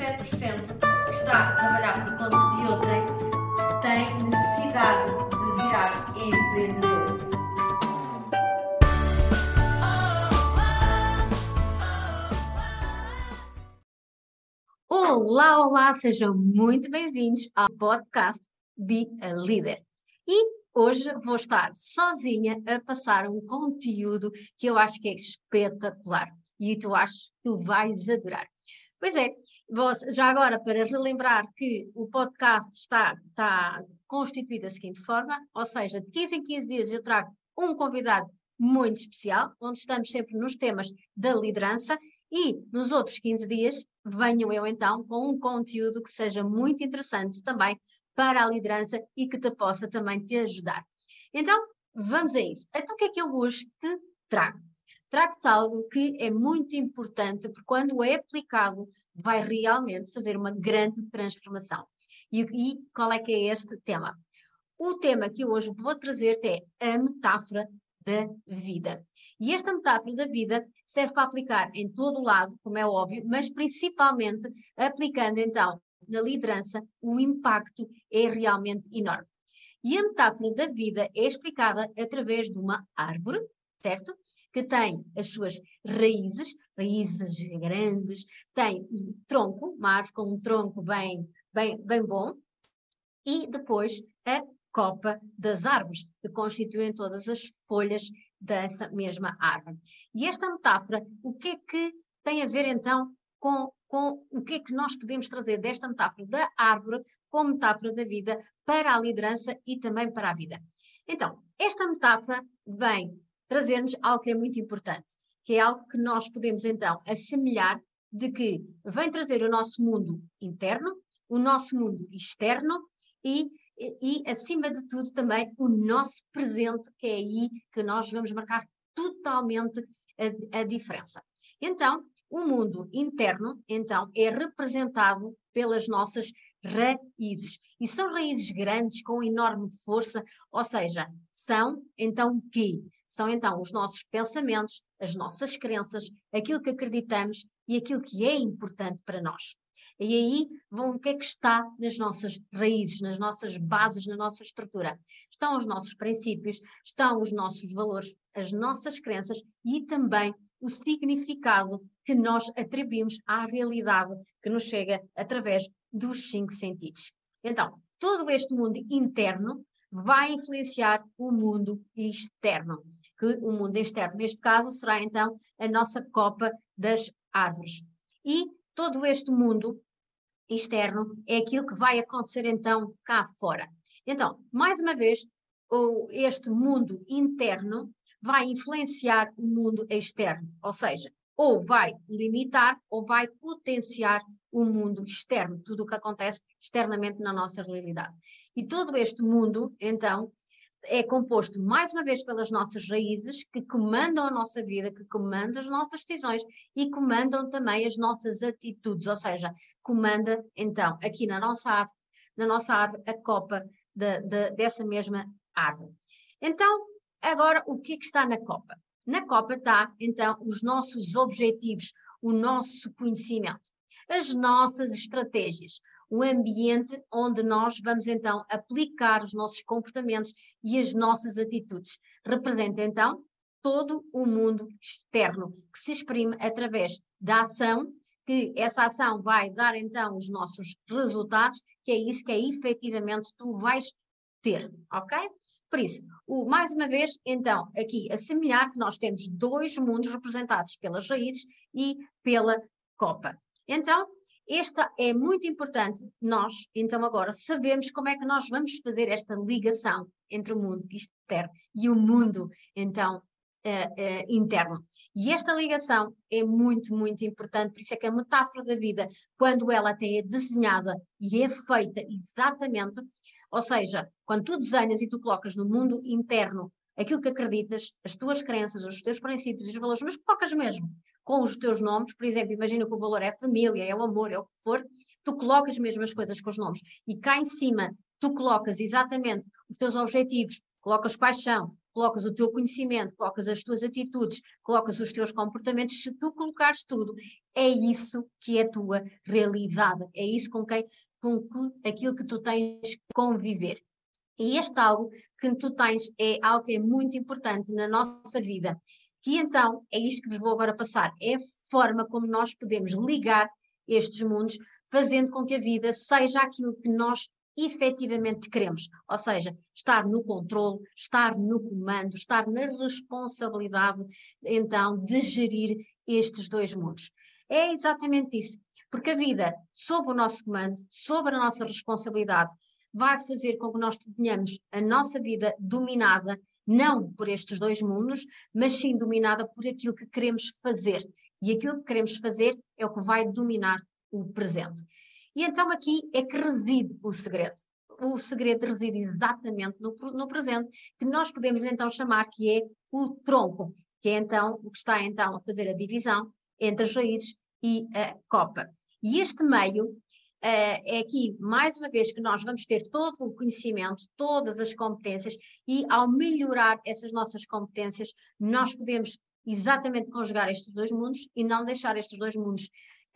que está a trabalhar por conta de outrem tem necessidade de virar empreendedor. Olá, olá, sejam muito bem-vindos ao podcast Be a Leader. E hoje vou estar sozinha a passar um conteúdo que eu acho que é espetacular e tu achas que tu vais adorar. Pois é, já agora para relembrar que o podcast está, está constituído da seguinte forma, ou seja, de 15 em 15 dias eu trago um convidado muito especial, onde estamos sempre nos temas da liderança e nos outros 15 dias venho eu então com um conteúdo que seja muito interessante também para a liderança e que te possa também te ajudar. Então, vamos a isso. Então, o que é que eu hoje te trago? Trago-te algo que é muito importante, porque quando é aplicado, vai realmente fazer uma grande transformação. E, e qual é que é este tema? O tema que eu hoje vou trazer é a metáfora da vida. E esta metáfora da vida serve para aplicar em todo o lado, como é óbvio, mas principalmente aplicando então na liderança, o impacto é realmente enorme. E a metáfora da vida é explicada através de uma árvore, certo? Que tem as suas raízes, raízes grandes, tem um tronco, uma árvore com um tronco bem, bem, bem bom, e depois a copa das árvores, que constituem todas as folhas dessa mesma árvore. E esta metáfora, o que é que tem a ver então com, com o que é que nós podemos trazer desta metáfora da árvore como metáfora da vida para a liderança e também para a vida? Então, esta metáfora vem trazer-nos algo que é muito importante, que é algo que nós podemos então assemelhar de que vem trazer o nosso mundo interno, o nosso mundo externo e, e, acima de tudo, também o nosso presente, que é aí que nós vamos marcar totalmente a, a diferença. Então, o mundo interno, então, é representado pelas nossas raízes. E são raízes grandes, com enorme força, ou seja, são então o quê? São então os nossos pensamentos, as nossas crenças, aquilo que acreditamos e aquilo que é importante para nós. E aí vão o que é que está nas nossas raízes, nas nossas bases, na nossa estrutura. Estão os nossos princípios, estão os nossos valores, as nossas crenças e também o significado que nós atribuímos à realidade que nos chega através dos cinco sentidos. Então, todo este mundo interno vai influenciar o mundo externo que o mundo externo, neste caso, será então a nossa copa das árvores. E todo este mundo externo é aquilo que vai acontecer então cá fora. Então, mais uma vez, este mundo interno vai influenciar o mundo externo, ou seja, ou vai limitar ou vai potenciar o mundo externo, tudo o que acontece externamente na nossa realidade. E todo este mundo, então, é composto mais uma vez pelas nossas raízes que comandam a nossa vida, que comandam as nossas decisões e comandam também as nossas atitudes, ou seja, comanda então aqui na nossa árvore, na nossa árvore a copa de, de, dessa mesma árvore. Então, agora o que, é que está na copa? Na copa está então os nossos objetivos, o nosso conhecimento, as nossas estratégias, o ambiente onde nós vamos então aplicar os nossos comportamentos e as nossas atitudes. Representa então todo o mundo externo que se exprime através da ação, que essa ação vai dar então os nossos resultados, que é isso que é efetivamente tu vais ter, ok? Por isso, o, mais uma vez, então, aqui assemelhar que nós temos dois mundos representados pelas raízes e pela copa. Então, esta é muito importante nós, então agora, sabemos como é que nós vamos fazer esta ligação entre o mundo externo e o mundo, então, uh, uh, interno. E esta ligação é muito, muito importante, por isso é que a metáfora da vida, quando ela até é desenhada e é feita exatamente, ou seja, quando tu desenhas e tu colocas no mundo interno aquilo que acreditas, as tuas crenças, os teus princípios e os valores, mas colocas mesmo com os teus nomes, por exemplo, imagina que o valor é a família, é o amor, é o que for, tu colocas mesmo as coisas com os nomes e cá em cima tu colocas exatamente os teus objetivos, colocas paixão, colocas o teu conhecimento, colocas as tuas atitudes, colocas os teus comportamentos, se tu colocares tudo, é isso que é a tua realidade, é isso com quem, com que, aquilo que tu tens que conviver. E este algo que tu tens é algo que é muito importante na nossa vida. Que então é isto que vos vou agora passar: é a forma como nós podemos ligar estes mundos, fazendo com que a vida seja aquilo que nós efetivamente queremos, ou seja, estar no controle, estar no comando, estar na responsabilidade, então, de gerir estes dois mundos. É exatamente isso, porque a vida, sob o nosso comando, sob a nossa responsabilidade, vai fazer com que nós tenhamos a nossa vida dominada não por estes dois mundos, mas sim dominada por aquilo que queremos fazer. E aquilo que queremos fazer é o que vai dominar o presente. E então aqui é que reside o segredo. O segredo reside exatamente no, no presente, que nós podemos então chamar que é o tronco, que é então o que está então a fazer a divisão entre as raízes e a copa. E este meio é aqui, mais uma vez, que nós vamos ter todo o conhecimento, todas as competências, e ao melhorar essas nossas competências, nós podemos exatamente conjugar estes dois mundos e não deixar estes dois mundos,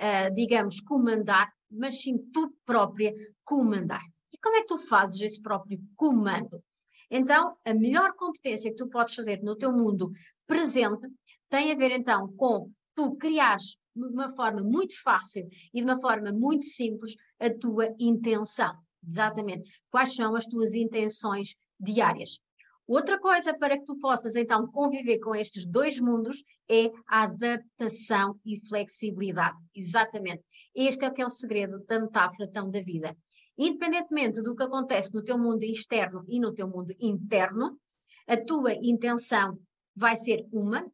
uh, digamos, comandar, mas sim tu própria comandar. E como é que tu fazes esse próprio comando? Então, a melhor competência que tu podes fazer no teu mundo presente tem a ver então com tu criares de uma forma muito fácil e de uma forma muito simples a tua intenção. Exatamente. Quais são as tuas intenções diárias? Outra coisa para que tu possas então conviver com estes dois mundos é a adaptação e flexibilidade. Exatamente. Este é o que é o segredo da metáfora tão da vida. Independentemente do que acontece no teu mundo externo e no teu mundo interno, a tua intenção vai ser uma,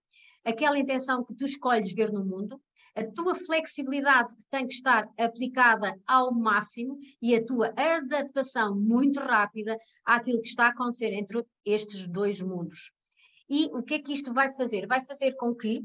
aquela intenção que tu escolhes ver no mundo, a tua flexibilidade que tem que estar aplicada ao máximo e a tua adaptação muito rápida àquilo que está a acontecer entre estes dois mundos. E o que é que isto vai fazer? Vai fazer com que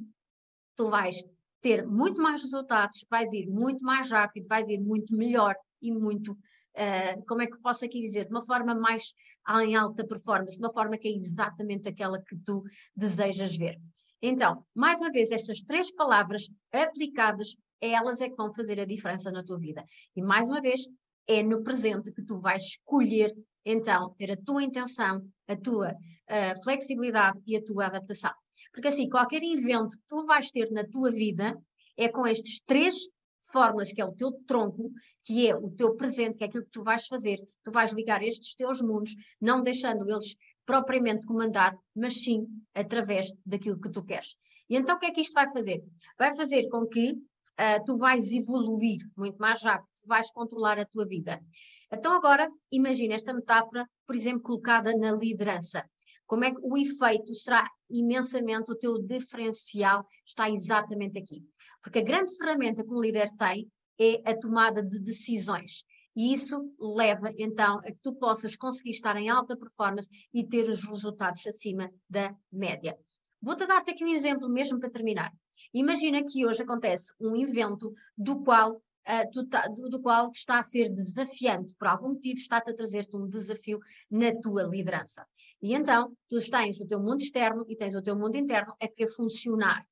tu vais ter muito mais resultados, vais ir muito mais rápido, vais ir muito melhor e muito, uh, como é que posso aqui dizer, de uma forma mais em alta performance, de uma forma que é exatamente aquela que tu desejas ver. Então, mais uma vez, estas três palavras aplicadas, elas é que vão fazer a diferença na tua vida. E mais uma vez, é no presente que tu vais escolher, então, ter a tua intenção, a tua uh, flexibilidade e a tua adaptação. Porque assim, qualquer evento que tu vais ter na tua vida é com estes três fórmulas, que é o teu tronco, que é o teu presente, que é aquilo que tu vais fazer. Tu vais ligar estes teus mundos, não deixando eles propriamente comandar, mas sim através daquilo que tu queres. E então o que é que isto vai fazer? Vai fazer com que uh, tu vais evoluir muito mais rápido, tu vais controlar a tua vida. Então agora imagina esta metáfora, por exemplo, colocada na liderança. Como é que o efeito será imensamente o teu diferencial está exatamente aqui. Porque a grande ferramenta que um líder tem é a tomada de decisões. E isso leva então a que tu possas conseguir estar em alta performance e ter os resultados acima da média. Vou-te dar-te aqui um exemplo mesmo para terminar. Imagina que hoje acontece um evento do qual, uh, tá, do, do, qual está a ser desafiante, por algum motivo está-te a trazer-te um desafio na tua liderança. E então, tu tens o teu mundo externo e tens o teu mundo interno a querer funcionar.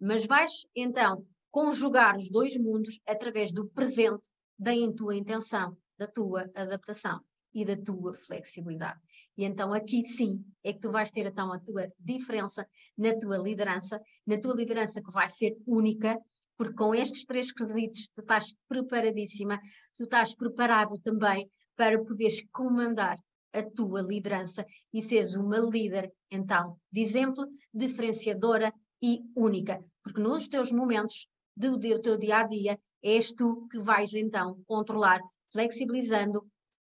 Mas vais então conjugar os dois mundos através do presente da tua intenção, da tua adaptação e da tua flexibilidade. E então aqui sim é que tu vais ter então a tua diferença na tua liderança, na tua liderança que vai ser única, porque com estes três quesitos tu estás preparadíssima, tu estás preparado também para poderes comandar a tua liderança e seres uma líder, então, de exemplo, diferenciadora e única, porque nos teus momentos do teu dia a dia és tu que vais então controlar, flexibilizando,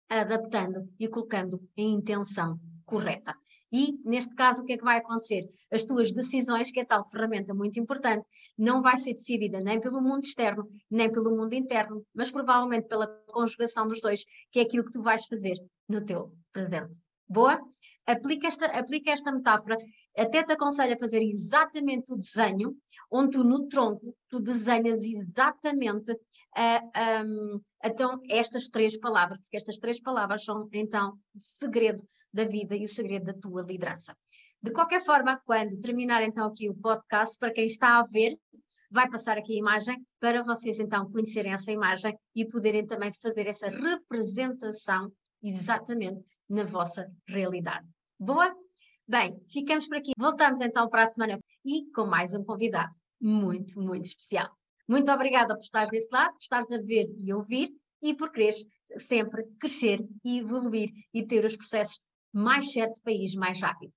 adaptando e colocando em intenção correta. E, neste caso, o que é que vai acontecer? As tuas decisões, que é tal ferramenta muito importante, não vai ser decidida nem pelo mundo externo, nem pelo mundo interno, mas provavelmente pela conjugação dos dois, que é aquilo que tu vais fazer no teu presente. Boa? Aplica esta, aplica esta metáfora até te aconselho a fazer exatamente o desenho, onde tu no tronco, tu desenhas exatamente uh, um, então, estas três palavras, porque estas três palavras são então o segredo da vida e o segredo da tua liderança. De qualquer forma, quando terminar então aqui o podcast, para quem está a ver, vai passar aqui a imagem para vocês então conhecerem essa imagem e poderem também fazer essa representação exatamente na vossa realidade. Boa? Bem, ficamos por aqui. Voltamos então para a semana e com mais um convidado muito, muito especial. Muito obrigada por estar desse lado, por estares a ver e ouvir e por quereres sempre crescer e evoluir e ter os processos mais certos para ir mais rápido.